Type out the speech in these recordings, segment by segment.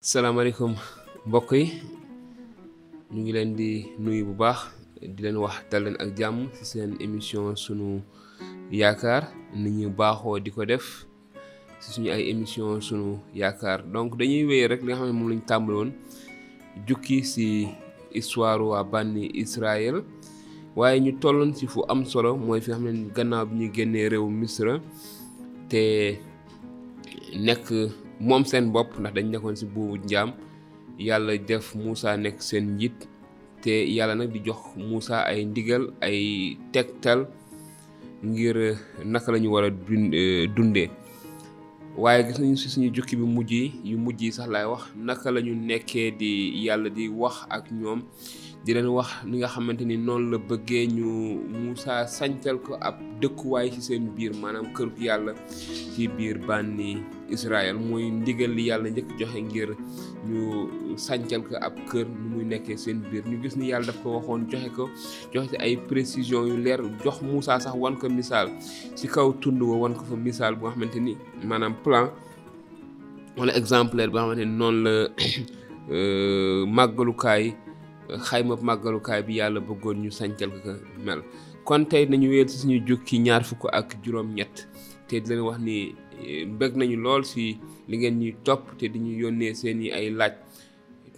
salaamaaleykum mbokk yi ñu ngi leen di nuyu bu baax di leen wax dal leen ak jàmm ci seen émission sunu yaakaar ni ñu baaxoo di ko def ci suñu ay émission sunu yaakaar donc dañuy wéy rek li nga xam ne moom lañu tàmbali woon jukki ci histoire waa bànni Israël waaye ñu tolloon ci fu am solo mooy fi nga xam ne gannaaw bi ñu génnee réew Misra te nekk moom seen bopp ndax dañ nekkoon si buubu njaam yàlla def Moussa nekk seen njiit te yàlla nag di jox Moussa ay ndigal ay tegtal ngir eh, naka lañu ñu war a eh, dundee waaye gis nañu si suñu jukki bi mujj yi yu mujj yi sax laay wax naka lañu nekkee di yàlla di wax ak ñoom di leen wax li nga xamante ni noonu la bëggee ñu Moussa sancal ko ab dëkkuwaay ci seen biir maanaam kër gu yàlla ci biir bànni Israël mooy ndigal li yàlla njëkk joxe ngir ñu sancal ko ab kër nu muy nekkee seen biir ñu gis ni yàlla daf ko waxoon joxe ko joxe ci ay précision yu leer jox Moussa sax wan ko misaal ci kaw tund wa wan ko fa misaal bu nga xamante ni maanaam plan wala exemplaire bi nga xamante ne noonu la euh, màggalukaay xayma màggalukaay bi yàlla bëggoon ñu sancal ko mel kon tey nañu wéer si suñu jukki ñaar fukk ak juróom-ñett te di leen wax ni eh, mbëgg nañu lool si li ngeen ñuy topp te di ñu yónnee seen i ay laaj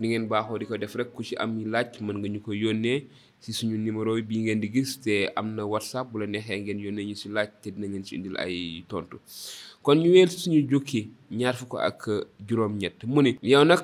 ni ngeen baaxoo di ko def rek ku ci am laaj mën nga ñu ko yónnee si suñu numéro bi ngeen di gis te am na whatsapp bu la neexee ngeen yónnee ñu si laaj te dinañ leen si indil ay tontu kon ñu wéel suñu jukki ñaar fukk ak juróom-ñett mu ni yow nag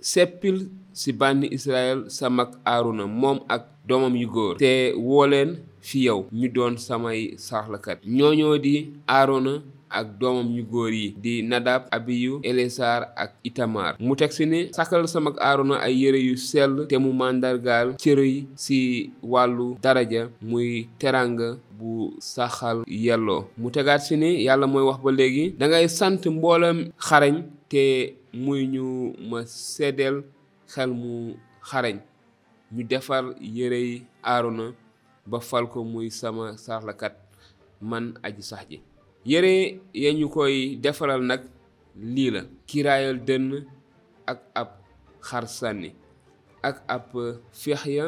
seppil si bànni Israël sa mag Aaruna moom ak doomam yu góor te woo leen fi yow ñu doon samay saraxlakat ñooñoo di Aaruna ak doomam yu góor yi di nadab abiyu elesaar ak itamar mu teg si ne sàkkal sama ak aarona ay yére yu sell te mu màndargaal cëre yi si wàllu daraja muy teranga bu saxal yelloo mu tegaat si ne yàlla mooy wax ba léegi dangay sant mboolem xarañ te muy ñu ma seddeel xel mu xarañ ñu defar yére yi aaruna ba fal ko muy sama sarlakat man aji sax ji yére ya ñu koy defaral nag lii la kiraayal dënn ak ab xar sànni ak ab feex ya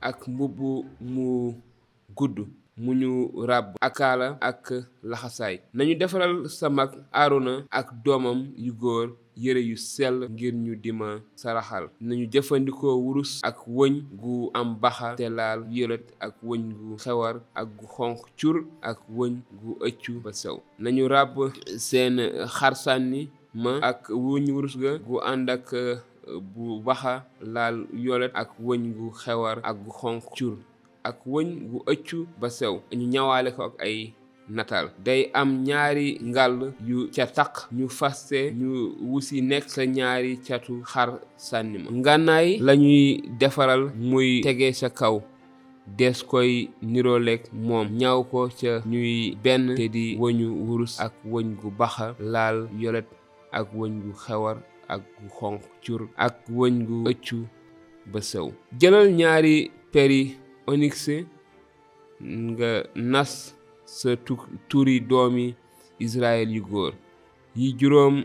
ak mbubb mu gudd mu ñu ràbb ak kaala ak laxasaay nañu defaral sa mag aarona ak doomam yu góor yére yu sell ngir ñu di ma saraxal nañu jëfandikoo wurus ak wëñ gu am baxa te laal violet ak wëñ gu xewar ak gu xonq cur ak wëñ gu ëccu ba sew nañu ràbb seen xar sànni ma ak wëñ wurus ga gu ànd ak bu baxa laal violet ak wëñ gu xewar ak gu xonq cur ak wëñ gu ëccu ba sew ñu ñawaale ko ak ay nataal day am ñaari ngàll yu ca taq ñu faste ñu wusi nekk sa ñaari catu xar sànni ma ngànnaay lañuy defaral muy tege sa kaw des koy nirooleeg moom ñaw ko ca ñuy benn te di wëñu wurus ak wëñ gu baxa laal yolet ak wëñ gu xewar ak gu xonq cur ak wëñ gu ëccu ba sëw jëlal ñaari peri onyx nga nas sa turi doomi Israël yu góor yi juróom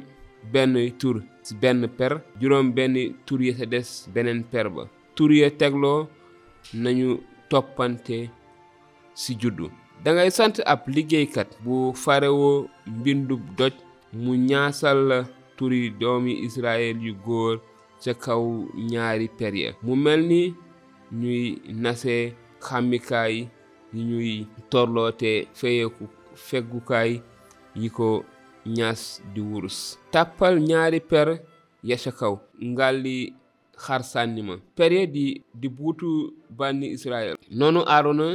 benn tur ci benn per juróom benn tur ya sa des beneen per ba tur ya tegloo nañu toppante si juddu dangay sant ab liggéeykat bu farewoo mbindub doj mu ñaasal la turi doomi Israël yu góor ca kaw ñaari per ya mu mel ni ñuy nase xàmmikaay yi ñuy torloote feyeku feggukaay yi ko ñaas di wurus tàppal ñaari per ya ca kaw ngalli xar sànni ma pere di di buutu bànni Israël noonu Aarona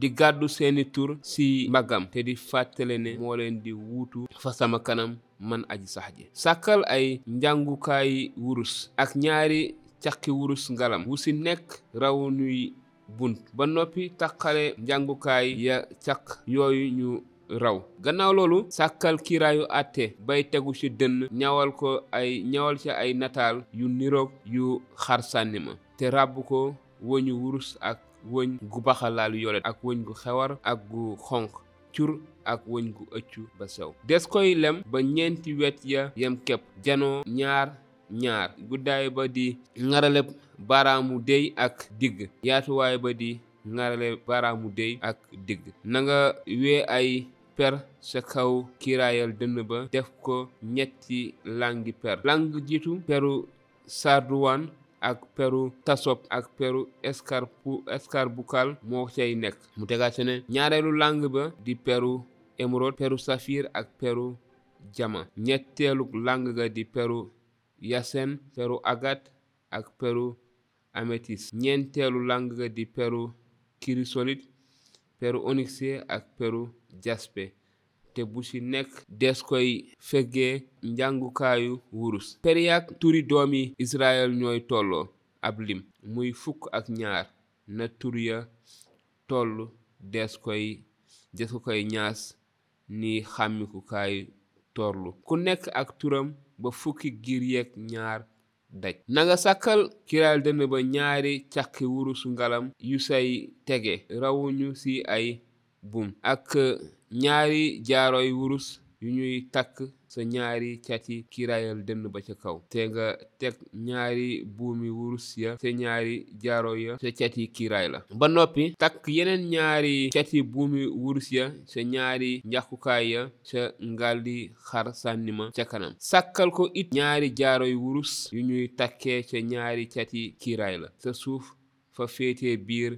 di gàddu seeni tur ci mbaggam te di fàttale ne moo leen di wuutu fa sama kanam man aji sax ji sàkkal ay njàngukaay wurus ak ñaari caqi wurus ngalam wu ci nekk raw nuy bunt ba noppi taqale njàngukaay ya caq yooyu ñu raw gannaaw loolu sàkkal kiiraayu àtte bay tegu ci dënn ñawal ko ay ñawal ci ay nataal yu niroog yu xar sànni ma te ràbb ko wëñu wurus ak wëñ gu baxalaalu yolet ak wëñ gu xewar ak gu xonq cur ak wëñ gu ëccu ba sew des koy lem ba ñeenti wet ya yem kepp janoo ñaar ñaar guddaay ba di ngarale baaraamu déy ak digg yaatuwaay ba di ngarale baaraamu déy ak digg na nga wee ay per sa kaw kiiraayal dënn ba def ko ñetti langi per lang jiitu peru sarduwaan ak peru tasop ak peru escarpu escarbukal moo cay nekk mu tegaat ne ñaareelu lang ba di peru émeraude peru saphir ak peru jama ñetteelu làng ga di peru yasen peru agat ak peru ametis ñeenteelu làng ga di peru kirisolit peru onixe ak peru jaspe te bu ci nekk des koy feggee njàngukaayu wurus per yaak turi doomi Israël ñooy tolloo ab lim muy fukk ak ñaar na tur ya toll des koy des ko koy ñaas ni xàmmikukaayu torlu ku nekk ak turam ba fukki giir yeeg ñaar daj nanga sàkkal kiraayal dënn ba ñaari caqi wurusu ngalam yu say tege rawuñu ci ay buum ak ñaari jaaroy wurus yu ñuy takk sa ñaari cati kiiraayal dënn ba ca kaw te nga teg ñaari buumi wurus ya ca ñaari jaaro ya ca cati kiiraay la ba noppi takk yeneen ñaari cati buumi wurus ya ca ñaari njàqukaay ya ca ngaldi xar sànni ma ca kanam sàkkal ko it ñaari jaaro yu wurus yu ñuy takkee ca ñaari cati kiiraay la sa suuf fa féete biir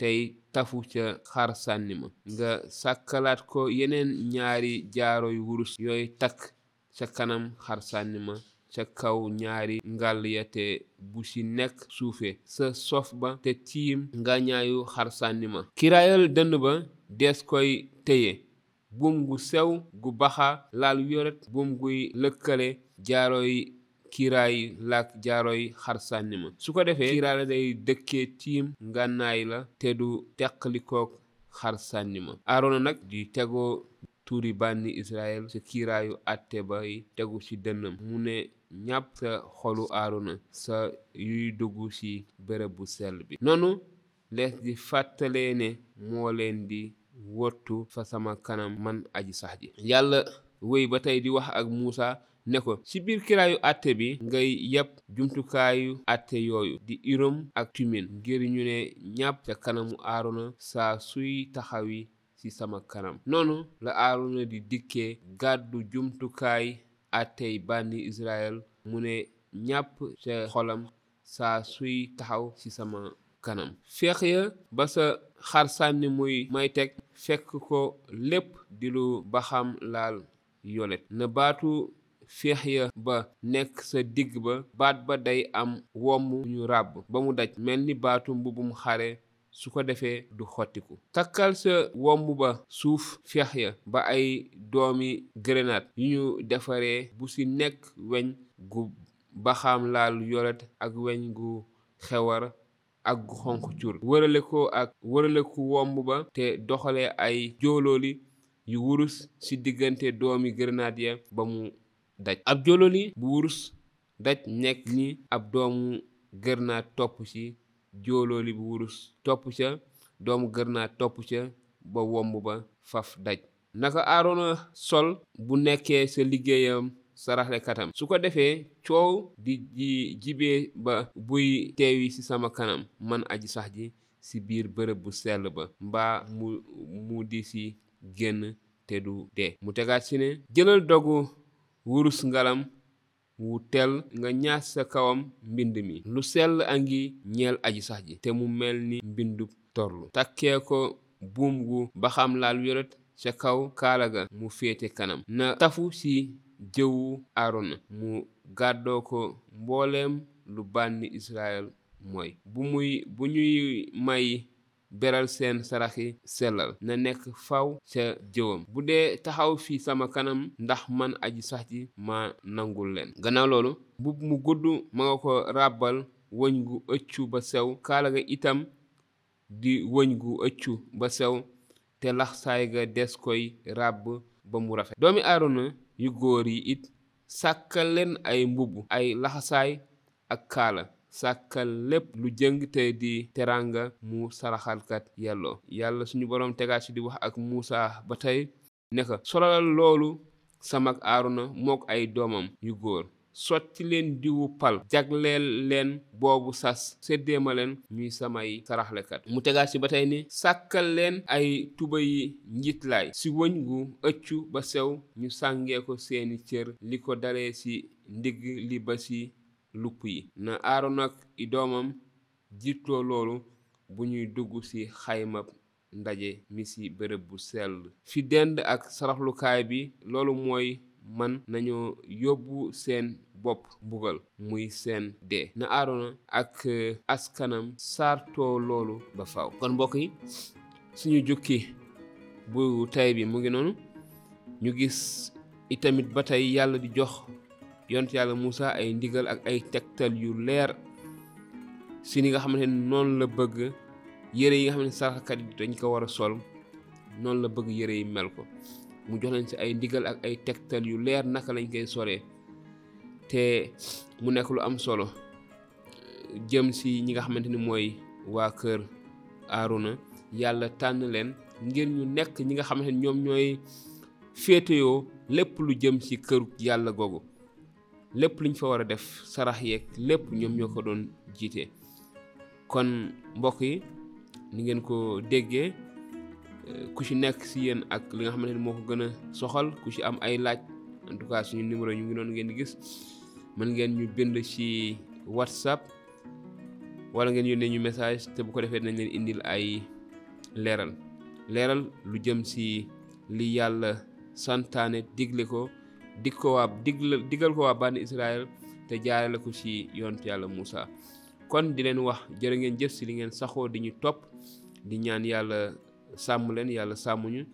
tey tafu ca xar sànni ma nga sàkkalaat ko yeneen ñaari jaaroy wurus yooy takk ca kanam xar sànni ma ca kaw ñaari ngàll ya te bu ci nekk suufe sa sof ba te tiim ngañaayu xar sànni ma kiraayal dënn ba dees koy téye Buum gu sew gu baxa laal yoret buum guy lëkkale jaaroy kiiraay laak jaaroy xar sànni ma su ko defee kiiraay la day dëkke tiim ngànnaay la te du teqlikook xar sànni ma Aaroona nag di tegoo tuuri bànni Israyil sa kiiraayu àtte bay tegu ci dënnam mu ne ñàpp sa xolu Aaroona sa yuy dugg ci bérab bu sell bi noonu Lees di fàttalee ne moo leen di wottu fa sama kanam, man Aji Sax ji. Yàlla wéy ba tey di wax ak Musaa, ne ko, Ci biir kiiraayu àtte bi ngay yeb jumtukaayu àtte yooyu, di Urim ak Tummin, ngir ñu ne ñàpp ca kanamu Aaróona saa suy taxawi ci sama kanam. Noonu la Aaróona di dikke, gàddu jumtukaay àttey bànni Israyil, mu ne ñàpp ca xolam, saa suy taxaw ci sama kanam feex ya ba sa xar sànni muy may teg fekk ko lépp di lu baxam laal yolet na baatu feex ya ba nekk sa digg ba baat ba day am womm ñu ràbb ba mu daj mel ni baatu mbubum xare su ko defee du xottiku takkal sa womb ba suuf feex ya ba ay doomi grenade yu ñu defaree bu ci nekk weñ gu baxaam laal yolet ak weñ gu xewar ak gu xonq cur wërale ko ak wërale ku womb ba te doxale ay joolooli yu wurus ci diggante doomi grenade ya ba mu daj ab joolooli bu wurus daj nekk ni ab doomu gërnaat topp ci jóolooli bu wurus topp ca doomu gërnaat topp ca ba womb ba faf daj naka aaroona sol bu nekkee sa liggéeyam saraxle katam su ko defee coow di ji jibee ba buy teewi ci sama kanam man aji sax ji ci biir bërëb bu sell ba mbaa mu mu di ci génn te du dee mu tegaat ci ne jëlal dogu wurus ngalam wu tell nga ñaas sa kawam mbind mi lu sell a ngi ñeel aji sax ji te mu mel ni mbindub torlu takkee ko buum gu baxam laal yoret ca kaw kaala ga mu féete kanam na tafu ci jëwu Aarona mu gàddoo ko mbooleem lu bànni Israyil mooy bu muy bu ñuy may beral seen saraxi sellal na nekk faw ca jëwam bu dee taxaw fi sama kanam ndax man aji sax ji ma nangul leen gannaaw loolu mbub mu gudd ma nga ko ràbbal wëñ gu ëccu ba sew kaala ga itam di wëñ gu ëccu ba sew te laxsaay ga des koy ràbb ba mu rafet doomi aarona yu góor yi it sàkkal leen ay mbubb ay laxasaay ak kaala sàkkal lépp lu jëng te di teraanga mu saraxalkat yelloo yàlla suñu boroom tegaat ci di wax ak Muusa ba tey ne ko solalal loolu samak aaruna mook ay doomam yu góor sotti leen diwu pal jagleel leen boobu sas séddee ma leen ñuy samay saraxlekat mu tegaat ci ba tey ni sàkkal leen ay tuba yi njiitlaay si wëñ gu ëccu ba sew ñu sàngee ko seeni cër li ko dalee ci ndigg li ba ci lupp yi. Na Aaron ak i doomam jiitloo loolu bu ñuy dugg ci xaymab ndaje mi ci bërëb bu sell. Fi dend ak saraxlukaay bi loolu mooy man nañu yóbbu seen bopp mbugal muy seen dee. Na Aaron ak askanam sartoo loolu ba faw. Kon mbokk yi suñu jukki bu tey bi mu ngi noonu ñu gis itamit ba tey yàlla di jox yonent yàlla Moussa ay ndigal ak ay tegtal yu leer si ni nga xamante ne noonu la bëgg yére yi nga xam ne saraxkat yi dañ ko war a sol noonu la bëgg yére yi mel ko mu jox leen si ay ndigal ak ay tegtal yu leer naka lañ koy solee te mu nekk lu am solo jëm si ñi nga xamante ni mooy waa kër Aaruna yàlla tànn leen ngir ñu nekk ñi nga xamante ni ñoom ñooy féeteyoo lépp lu jëm si kër yàlla googu lépp luñ fa war a def sarax yeeg lépp ñoom ñoo ko doon jiite kon mbokk yi ni ngeen ko déggee euh, ku ci nekk si yéen ak li nga xamante ni moo ko gën a soxal ku ci am ay laaj en tout cas suñu numéro ñu ngi doon ngeen di gis mën ngeen ñu bind ci whatsapp wala ngeen yónnee ñu message te bu ko defee nañ leen indil ay leeral leeral lu jëm ci li yàlla santaane digle ko dig ko waa digle digal ko waa bànni Israël te jaare la ko ci yontu yàlla Moussa kon di leen wax jërë ngeen jëf ci li ngeen saxoo di ñu topp di ñaan yàlla sàmm leen yàlla sàmmuñu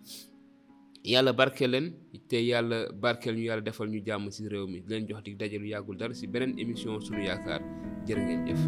yàlla barke leen te yàlla barkeel ñu yàlla defal ñu jàmm si réew mi leen jox di daje lu yàggul dara si beneen émission sunu yaakaar jërë ngeen jëf